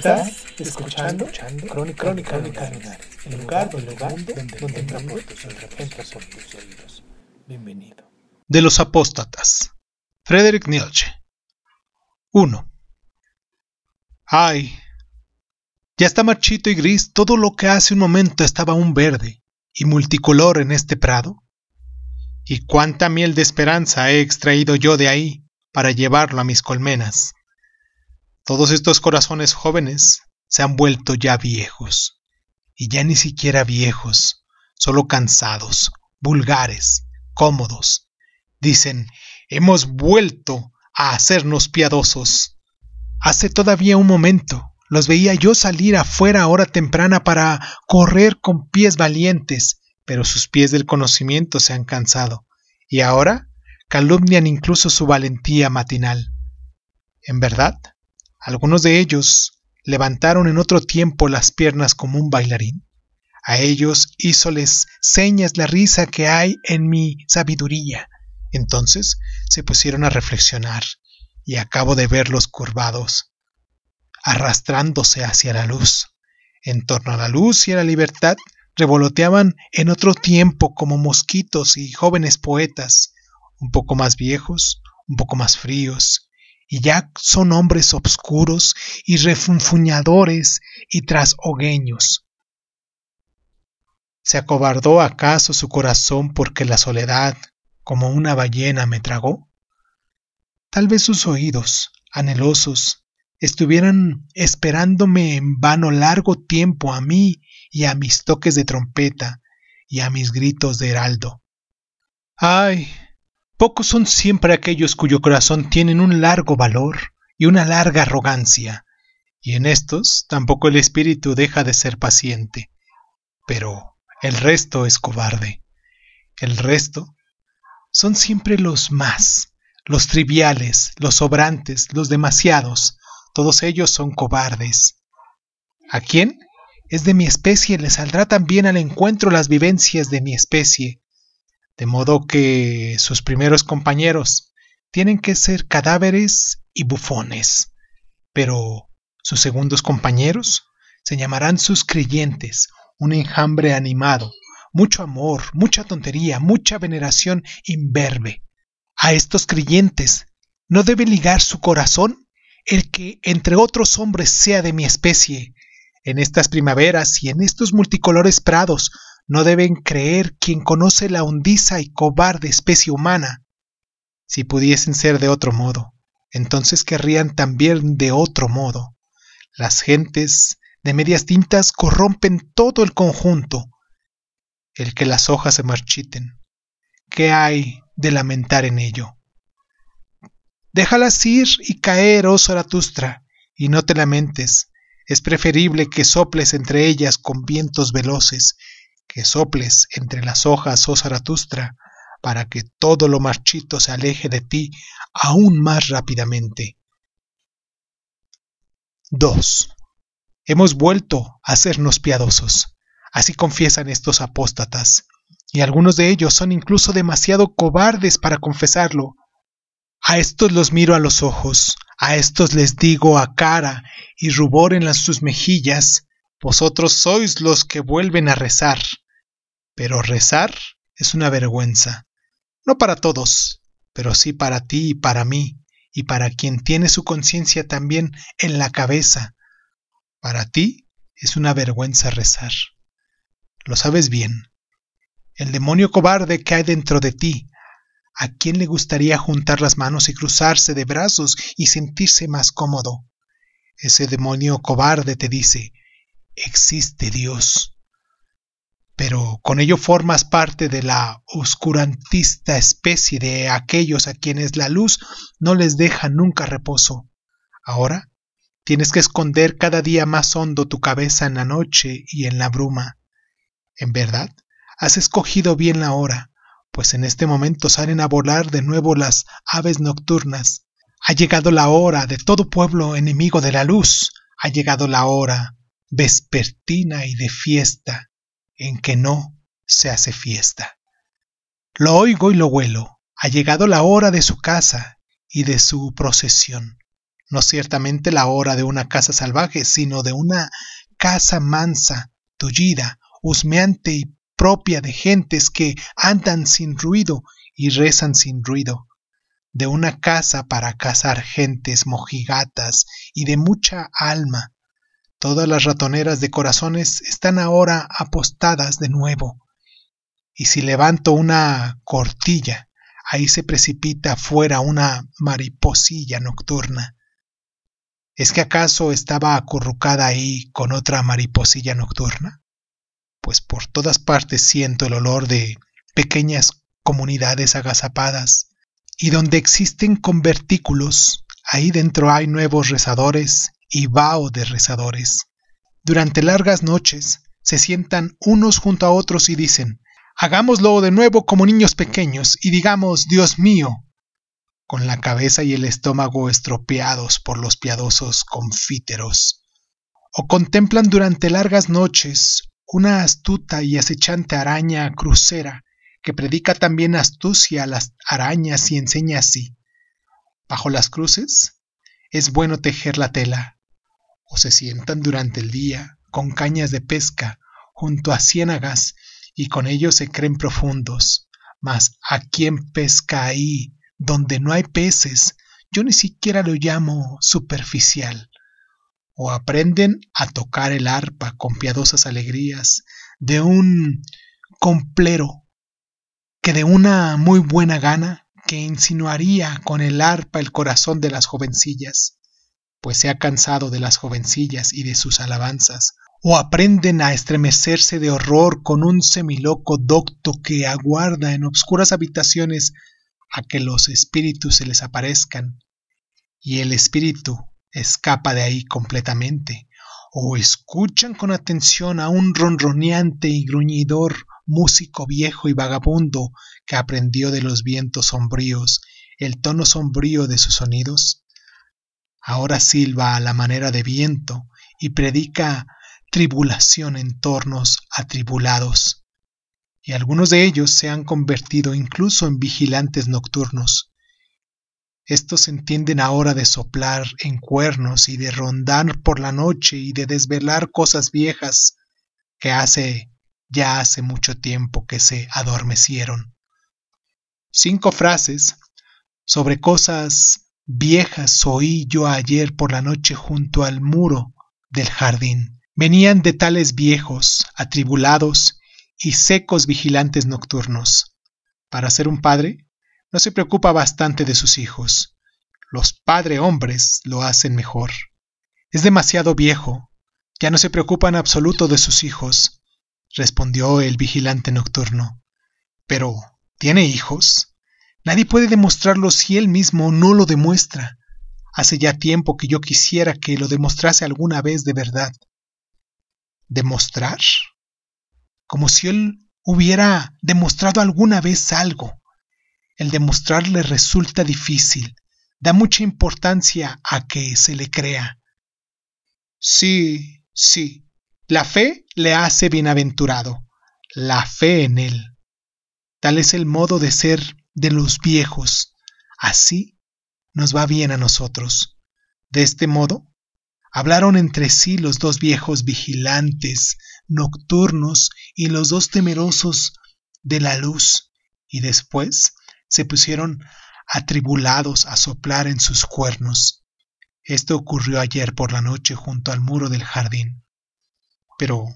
Estás escuchando, Crónica, Crónica, Lunares, el lugar, el lugar donde, donde entra por tus oídos, por tus oídos. Bienvenido. De los apóstatas. Friedrich Nietzsche. 1. Ay, ya está marchito y gris todo lo que hace un momento estaba aún verde y multicolor en este prado. Y cuánta miel de esperanza he extraído yo de ahí para llevarlo a mis colmenas. Todos estos corazones jóvenes se han vuelto ya viejos, y ya ni siquiera viejos, solo cansados, vulgares, cómodos. Dicen, hemos vuelto a hacernos piadosos. Hace todavía un momento los veía yo salir afuera a hora temprana para correr con pies valientes, pero sus pies del conocimiento se han cansado, y ahora calumnian incluso su valentía matinal. En verdad, algunos de ellos levantaron en otro tiempo las piernas como un bailarín. A ellos hízoles señas la risa que hay en mi sabiduría. Entonces se pusieron a reflexionar y acabo de verlos curvados, arrastrándose hacia la luz. En torno a la luz y a la libertad revoloteaban en otro tiempo como mosquitos y jóvenes poetas, un poco más viejos, un poco más fríos, y ya son hombres obscuros y refunfuñadores y trashogueños. ¿Se acobardó acaso su corazón porque la soledad, como una ballena, me tragó? Tal vez sus oídos, anhelosos, estuvieran esperándome en vano largo tiempo a mí y a mis toques de trompeta y a mis gritos de heraldo. Ay, pocos son siempre aquellos cuyo corazón tienen un largo valor y una larga arrogancia, y en estos tampoco el espíritu deja de ser paciente. Pero el resto es cobarde. El resto son siempre los más, los triviales, los sobrantes, los demasiados, todos ellos son cobardes. ¿A quién? Es de mi especie, le saldrá también al encuentro las vivencias de mi especie, de modo que sus primeros compañeros tienen que ser cadáveres y bufones, pero sus segundos compañeros se llamarán sus creyentes, un enjambre animado, mucho amor, mucha tontería, mucha veneración imberbe. A estos creyentes no debe ligar su corazón el que entre otros hombres sea de mi especie. En estas primaveras y en estos multicolores prados no deben creer quien conoce la hondiza y cobarde especie humana. Si pudiesen ser de otro modo, entonces querrían también de otro modo. Las gentes de medias tintas corrompen todo el conjunto. El que las hojas se marchiten. ¿Qué hay de lamentar en ello? Déjalas ir y caer, oh Zaratustra, y no te lamentes. Es preferible que soples entre ellas con vientos veloces, que soples entre las hojas, oh Zaratustra, para que todo lo marchito se aleje de ti aún más rápidamente. 2. Hemos vuelto a sernos piadosos. Así confiesan estos apóstatas, y algunos de ellos son incluso demasiado cobardes para confesarlo. A estos los miro a los ojos, a estos les digo a cara y rubor en las sus mejillas, vosotros sois los que vuelven a rezar. Pero rezar es una vergüenza, no para todos, pero sí para ti y para mí, y para quien tiene su conciencia también en la cabeza. Para ti es una vergüenza rezar. Lo sabes bien. El demonio cobarde que hay dentro de ti, ¿a quién le gustaría juntar las manos y cruzarse de brazos y sentirse más cómodo? Ese demonio cobarde te dice, existe Dios. Pero con ello formas parte de la oscurantista especie de aquellos a quienes la luz no les deja nunca reposo. Ahora tienes que esconder cada día más hondo tu cabeza en la noche y en la bruma. En verdad, has escogido bien la hora, pues en este momento salen a volar de nuevo las aves nocturnas. Ha llegado la hora de todo pueblo enemigo de la luz, ha llegado la hora vespertina y de fiesta, en que no se hace fiesta. Lo oigo y lo huelo, ha llegado la hora de su casa y de su procesión. No ciertamente la hora de una casa salvaje, sino de una casa mansa, tullida, husmeante y propia de gentes que andan sin ruido y rezan sin ruido, de una casa para cazar gentes mojigatas y de mucha alma, Todas las ratoneras de corazones están ahora apostadas de nuevo. Y si levanto una cortilla, ahí se precipita fuera una mariposilla nocturna. ¿Es que acaso estaba acurrucada ahí con otra mariposilla nocturna? Pues por todas partes siento el olor de pequeñas comunidades agazapadas, y donde existen convertículos, ahí dentro hay nuevos rezadores y vaho de rezadores. Durante largas noches se sientan unos junto a otros y dicen, hagámoslo de nuevo como niños pequeños y digamos, Dios mío, con la cabeza y el estómago estropeados por los piadosos confíteros. O contemplan durante largas noches una astuta y acechante araña crucera que predica también astucia a las arañas y enseña así. Bajo las cruces es bueno tejer la tela, o se sientan durante el día con cañas de pesca junto a ciénagas y con ellos se creen profundos. Mas a quién pesca ahí donde no hay peces, yo ni siquiera lo llamo superficial. O aprenden a tocar el arpa con piadosas alegrías de un complero que de una muy buena gana que insinuaría con el arpa el corazón de las jovencillas pues se ha cansado de las jovencillas y de sus alabanzas, o aprenden a estremecerse de horror con un semiloco docto que aguarda en obscuras habitaciones a que los espíritus se les aparezcan, y el espíritu escapa de ahí completamente, o escuchan con atención a un ronroneante y gruñidor músico viejo y vagabundo que aprendió de los vientos sombríos el tono sombrío de sus sonidos, ahora silba a la manera de viento y predica tribulación en tornos atribulados. Y algunos de ellos se han convertido incluso en vigilantes nocturnos. Estos entienden ahora de soplar en cuernos y de rondar por la noche y de desvelar cosas viejas que hace ya hace mucho tiempo que se adormecieron. Cinco frases sobre cosas viejas oí yo ayer por la noche junto al muro del jardín. Venían de tales viejos, atribulados y secos vigilantes nocturnos. Para ser un padre, no se preocupa bastante de sus hijos. Los padre hombres lo hacen mejor. Es demasiado viejo, ya no se preocupa en absoluto de sus hijos, respondió el vigilante nocturno. Pero, ¿tiene hijos? Nadie puede demostrarlo si él mismo no lo demuestra. Hace ya tiempo que yo quisiera que lo demostrase alguna vez de verdad. ¿Demostrar? Como si él hubiera demostrado alguna vez algo. El demostrar le resulta difícil. Da mucha importancia a que se le crea. Sí, sí. La fe le hace bienaventurado. La fe en él. Tal es el modo de ser de los viejos. Así nos va bien a nosotros. De este modo, hablaron entre sí los dos viejos vigilantes, nocturnos y los dos temerosos de la luz, y después se pusieron atribulados a soplar en sus cuernos. Esto ocurrió ayer por la noche junto al muro del jardín. Pero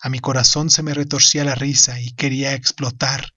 a mi corazón se me retorcía la risa y quería explotar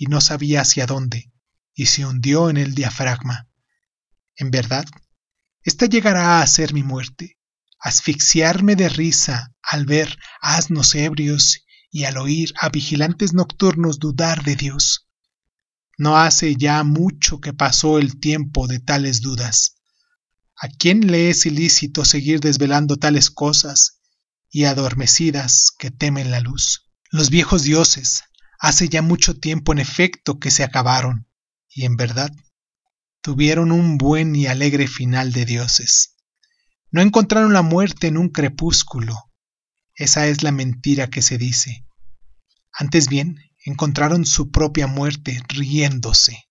y no sabía hacia dónde, y se hundió en el diafragma. En verdad, esta llegará a ser mi muerte, asfixiarme de risa al ver asnos ebrios y al oír a vigilantes nocturnos dudar de Dios. No hace ya mucho que pasó el tiempo de tales dudas. ¿A quién le es ilícito seguir desvelando tales cosas y adormecidas que temen la luz? Los viejos dioses hace ya mucho tiempo en efecto que se acabaron, y en verdad tuvieron un buen y alegre final de dioses. No encontraron la muerte en un crepúsculo. Esa es la mentira que se dice. Antes bien, encontraron su propia muerte riéndose.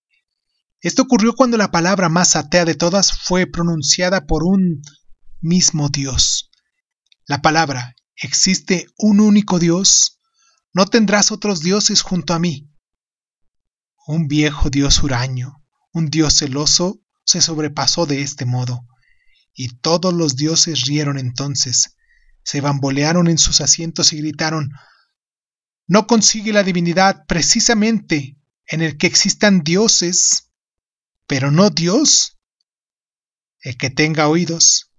Esto ocurrió cuando la palabra más atea de todas fue pronunciada por un mismo Dios. La palabra, ¿existe un único Dios? No tendrás otros dioses junto a mí. Un viejo dios huraño, un dios celoso, se sobrepasó de este modo, y todos los dioses rieron entonces, se bambolearon en sus asientos y gritaron No consigue la divinidad precisamente en el que existan dioses, pero no Dios. El que tenga oídos,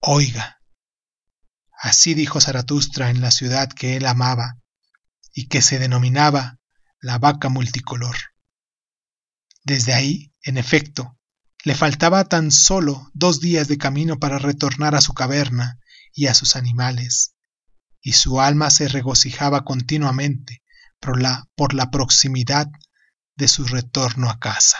oiga. Así dijo Zaratustra en la ciudad que él amaba, y que se denominaba la vaca multicolor. Desde ahí, en efecto, le faltaba tan solo dos días de camino para retornar a su caverna y a sus animales, y su alma se regocijaba continuamente por la, por la proximidad de su retorno a casa.